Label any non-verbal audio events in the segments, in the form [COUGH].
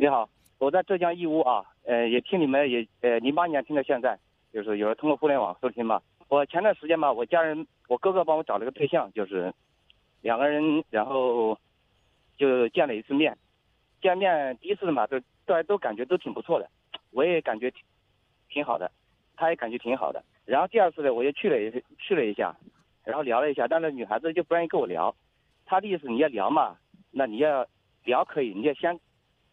你好，我在浙江义乌啊，呃，也听你们也呃零八年听到现在，就是有人通过互联网收听嘛。我前段时间嘛，我家人我哥哥帮我找了个对象，就是两个人，然后就见了一次面。见面第一次嘛，都大家都感觉都挺不错的，我也感觉挺挺好的，他也感觉挺好的。然后第二次呢，我又去了一去了一下，然后聊了一下，但是女孩子就不愿意跟我聊。她的意思你要聊嘛，那你要聊可以，你要先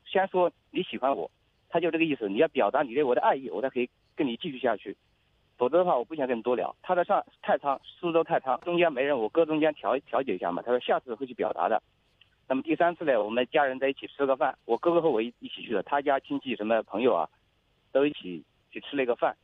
先说你喜欢我，他就这个意思，你要表达你对我的爱意，我才可以跟你继续下去。否则的话，我不想跟你多聊。他在上太仓，苏州太仓中间没人，我搁中间调调解一下嘛。他说下次会去表达的。那么第三次呢，我们家人在一起吃个饭，我哥哥和我一一起去的，他家亲戚什么朋友啊，都一起去吃了一个饭。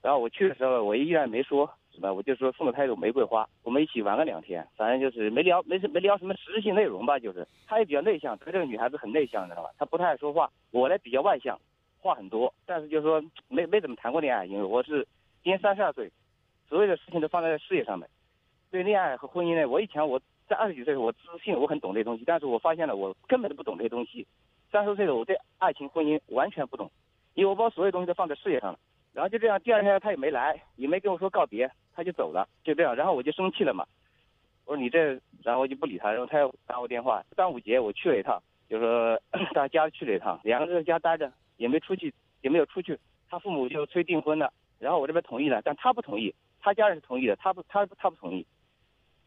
然后我去的时候，我依然没说什么，我就说送了他一朵玫瑰花，我们一起玩了两天，反正就是没聊，没没聊什么实质性内容吧，就是他也比较内向，他这个女孩子很内向，知道吧？她不太爱说话，我呢比较外向，话很多，但是就是说没没怎么谈过恋爱，因为我是今年三十二岁，所有的事情都放在事业上面。对恋爱和婚姻呢，我以前我。在二十几岁，我自信我很懂这些东西，但是我发现了我根本都不懂这些东西。三十岁的我对爱情婚姻完全不懂，因为我把所有东西都放在事业上了。然后就这样，第二天他也没来，也没跟我说告别，他就走了，就这样。然后我就生气了嘛，我说你这，然后我就不理他。然后他又打我电话，端午节我去了一趟，就说 [CLEARS THROAT] 到家去了一趟，两个人在家待着，也没出去，也没有出去。他父母就催订婚了，然后我这边同意了，但他不同意，他家人是同意的，他不，他他不同意。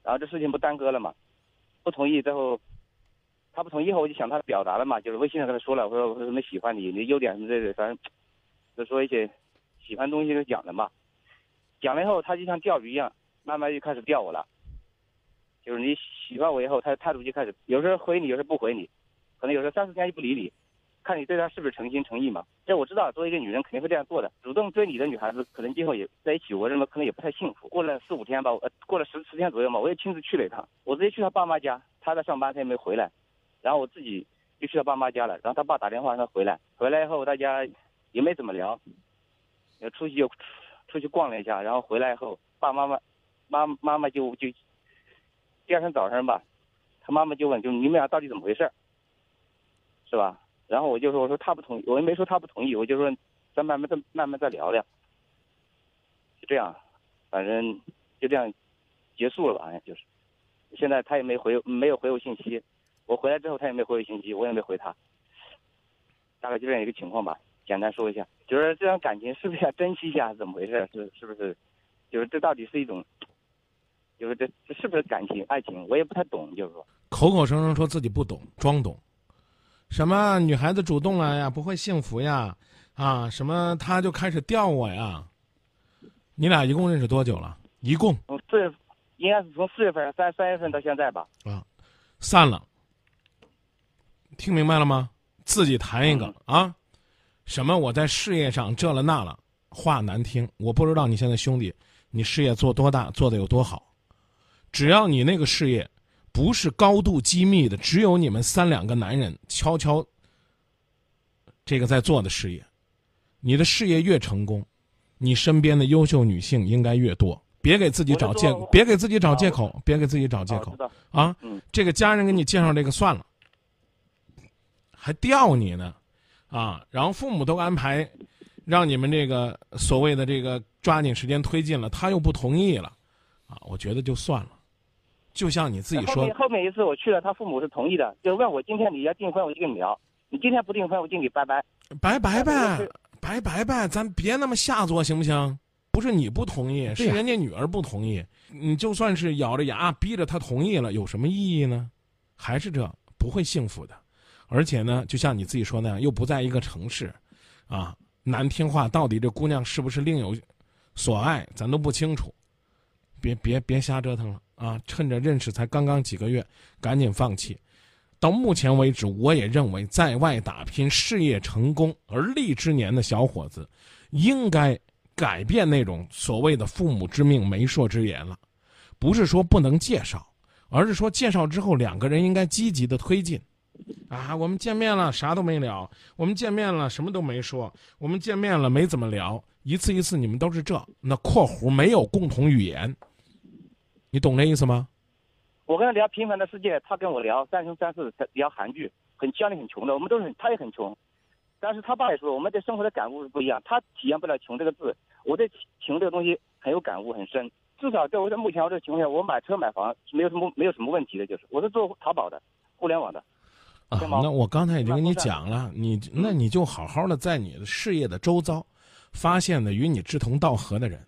然后这事情不耽搁了嘛？不同意之后，他不同意后，我就向他表达了嘛，就是微信上跟他说了，我说我说什么喜欢你，你的优点什么的，反正就说一些喜欢东西都讲了嘛。讲了以后，他就像钓鱼一样，慢慢就开始钓我了。就是你喜欢我以后，他的态度就开始，有时候回你，有时候不回你，可能有时候三四天就不理你。看你对他是不是诚心诚意嘛？这我知道，作为一个女人肯定会这样做的。主动追你的女孩子，可能今后也在一起，我认为可能也不太幸福。过了四五天吧，呃，过了十十天左右嘛，我也亲自去了一趟。我直接去他爸妈家，他在上班，他也没回来。然后我自己就去他爸妈家了。然后他爸打电话让他回来，回来以后大家也没怎么聊，要出去就出去逛了一下。然后回来以后，爸妈妈妈妈妈就就第二天早上吧，他妈妈就问，就你们俩到底怎么回事是吧？然后我就说，我说他不同意，我也没说他不同意，我就说咱慢慢再慢慢再聊聊，就这样，反正就这样结束了吧，就是。现在他也没回，没有回我信息。我回来之后他也没回我信息，我也没回他。大概就这样一个情况吧，简单说一下，就是这段感情是不是要珍惜一下，怎么回事？是是不是？就是这到底是一种，就是这这是不是感情爱情？我也不太懂，就是说。口口声声说自己不懂，装懂。什么女孩子主动了呀，不会幸福呀，啊，什么他就开始吊我呀？你俩一共认识多久了？一共？从四月，应该是从四月份三三月份到现在吧。啊，散了。听明白了吗？自己谈一个啊？什么？我在事业上这了那了，话难听。我不知道你现在兄弟，你事业做多大，做的有多好。只要你那个事业。不是高度机密的，只有你们三两个男人悄悄这个在做的事业。你的事业越成功，你身边的优秀女性应该越多。别给自己找借，别给自己找借口，别给自己找借口啊！这个家人给你介绍这个算了，还吊你呢啊！然后父母都安排让你们这个所谓的这个抓紧时间推进了，他又不同意了啊！我觉得就算了。就像你自己说，后面后面一次我去了，他父母是同意的，就问我今天你要订婚，我就跟你聊。你今天不订婚，我就跟你拜拜。拜拜呗，拜拜呗，咱别那么下作行不行？不是你不同意，是人家女儿不同意。你就算是咬着牙逼着他同意了，有什么意义呢？还是这不会幸福的。而且呢，就像你自己说那样，又不在一个城市，啊，难听话，到底这姑娘是不是另有所爱，咱都不清楚。别别别瞎折腾了。啊，趁着认识才刚刚几个月，赶紧放弃。到目前为止，我也认为在外打拼、事业成功而立之年的小伙子，应该改变那种所谓的“父母之命、媒妁之言”了。不是说不能介绍，而是说介绍之后，两个人应该积极的推进。啊，我们见面了，啥都没聊；我们见面了，什么都没说；我们见面了，没怎么聊。一次一次，你们都是这那（括弧没有共同语言）。你懂这意思吗？我跟他聊《平凡的世界》，他跟我聊《三生三世》，聊韩剧。很家里很穷的，我们都是他也很穷，但是他爸也说我们对生活的感悟是不一样，他体验不了穷这个字，我对穷这个东西很有感悟很深。至少在我在目前我这个情况下，我买车买房是没有什么没有什么问题的，就是我是做淘宝的，互联网的。啊，那我刚才已经跟你讲了，你那你就好好的在你的事业的周遭，发现的与你志同道合的人，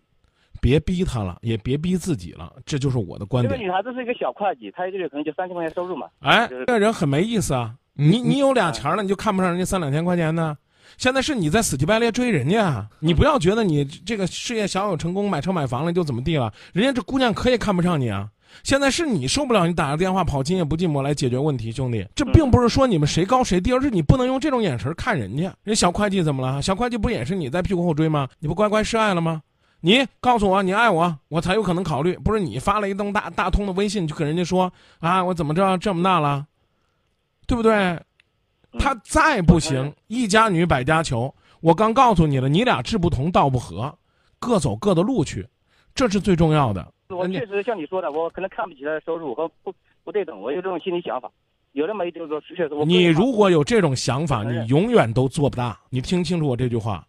别逼他了，也别逼自己了，这就是我的观点。这个女孩子是一个小会计，她一个月可能就三千块钱收入嘛。哎，这个人很没意思啊！你你有俩钱了，你就看不上人家三两千块钱呢？现在是你在死乞白赖追人家，你不要觉得你这个事业小有成功，买车买房了就怎么地了，人家这姑娘可以看不上你啊！现在是你受不了，你打个电话跑今夜不寂寞来解决问题，兄弟，这并不是说你们谁高谁低，而是你不能用这种眼神看人家。人小会计怎么了？小会计不也是你在屁股后追吗？你不乖乖示爱了吗？你告诉我你爱我，我才有可能考虑。不是你发了一通大大通的微信，就跟人家说啊，我怎么着这么大了，对不对？他再不行，一家女百家求。我刚告诉你了，你俩志不同道不合，各走各的路去，这是最重要的。我确实像你说的，我可能看不起他的收入和不不对等，我有这种心理想法。有那么一就是说，确实我。你如果有这种想法，你永远都做不大。你听清楚我这句话，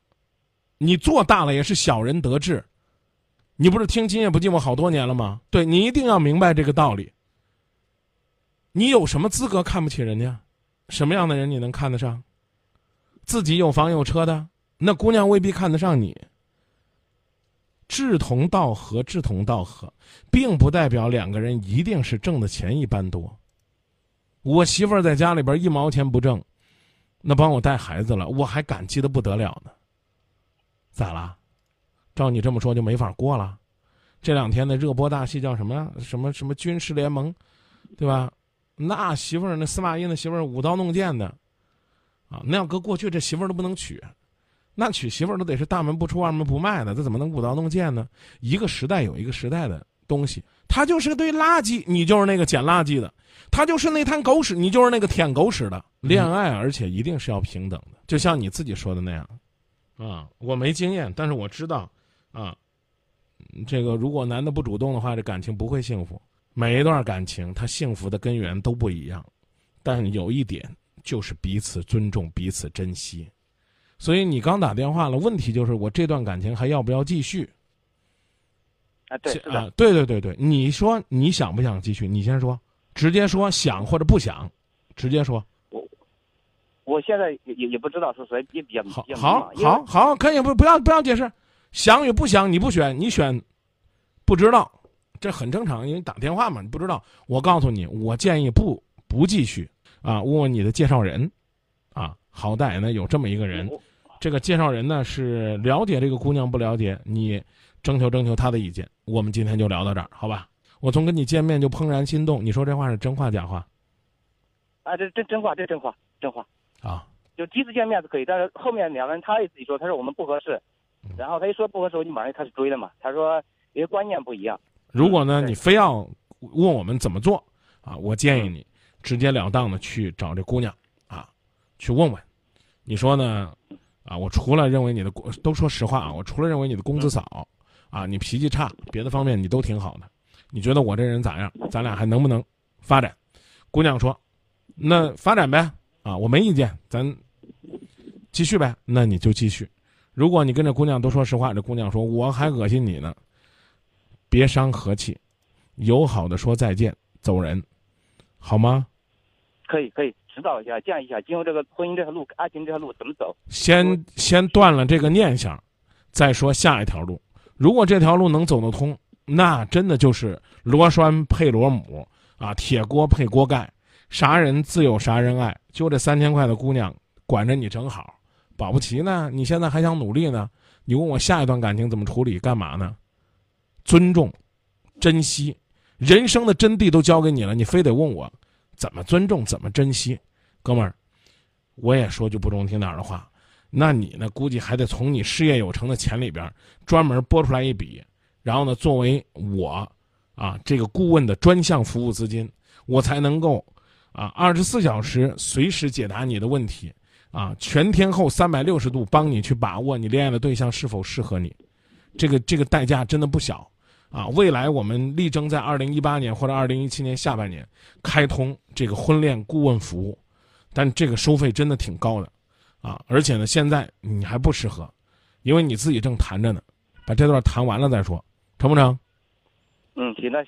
你做大了也是小人得志。你不是听今夜不寂寞好多年了吗？对你一定要明白这个道理。你有什么资格看不起人家？什么样的人你能看得上？自己有房有车的那姑娘未必看得上你。志同道合，志同道合，并不代表两个人一定是挣的钱一般多。我媳妇儿在家里边一毛钱不挣，那帮我带孩子了，我还感激的不得了呢。咋啦？照你这么说就没法过了？这两天的热播大戏叫什么？什么什么军事联盟，对吧？那媳妇儿那司马懿那媳妇儿舞刀弄剑的，啊，那要搁过去这媳妇儿都不能娶。那娶媳妇儿都得是大门不出二门不迈的，这怎么能舞刀弄剑呢？一个时代有一个时代的东西，他就是堆垃圾，你就是那个捡垃圾的；他就是那滩狗屎，你就是那个舔狗屎的。恋爱，而且一定是要平等的，就像你自己说的那样，啊，我没经验，但是我知道，啊，这个如果男的不主动的话，这感情不会幸福。每一段感情，它幸福的根源都不一样，但有一点就是彼此尊重，彼此珍惜。所以你刚打电话了，问题就是我这段感情还要不要继续？啊，对啊，对对对对，你说你想不想继续？你先说，直接说想或者不想，直接说。我我现在也也不知道是谁也比较好，好，好，好，可以不不要不要解释，想与不想你不选，你选不知道，这很正常，因为打电话嘛，你不知道。我告诉你，我建议不不继续啊，问问你的介绍人，啊，好歹呢有这么一个人。这个介绍人呢是了解这个姑娘不了解你，征求征求他的意见。我们今天就聊到这儿，好吧？我从跟你见面就怦然心动，你说这话是真话假话？啊，这真真话，这真话，真话啊！就第一次见面是可以，但是后面两个人他也自己说，他说我们不合适，然后他一说不合适，我就马上开始追了嘛。他说因为观念不一样。如果呢你非要问我们怎么做啊，我建议你直截了当的去找这姑娘啊，去问问，你说呢？啊，我除了认为你的工都说实话啊，我除了认为你的工资少，啊，你脾气差，别的方面你都挺好的。你觉得我这人咋样？咱俩还能不能发展？姑娘说：“那发展呗，啊，我没意见，咱继续呗。那你就继续。如果你跟这姑娘都说实话，这姑娘说我还恶心你呢，别伤和气，友好的说再见，走人，好吗？可以，可以。”指导一下，建议一下，今后这个婚姻这条路，爱情这条路怎么走？先先断了这个念想，再说下一条路。如果这条路能走得通，那真的就是螺栓配螺母啊，铁锅配锅盖，啥人自有啥人爱。就这三千块的姑娘管着你正好，保不齐呢，你现在还想努力呢？你问我下一段感情怎么处理？干嘛呢？尊重，珍惜，人生的真谛都交给你了，你非得问我怎么尊重，怎么珍惜？哥们儿，我也说句不中听点的话，那你呢？估计还得从你事业有成的钱里边专门拨出来一笔，然后呢，作为我啊这个顾问的专项服务资金，我才能够啊二十四小时随时解答你的问题，啊全天候三百六十度帮你去把握你恋爱的对象是否适合你，这个这个代价真的不小啊！未来我们力争在二零一八年或者二零一七年下半年开通这个婚恋顾问服务。但这个收费真的挺高的，啊，而且呢，现在你还不适合，因为你自己正谈着呢，把这段谈完了再说，成不成？嗯，行，那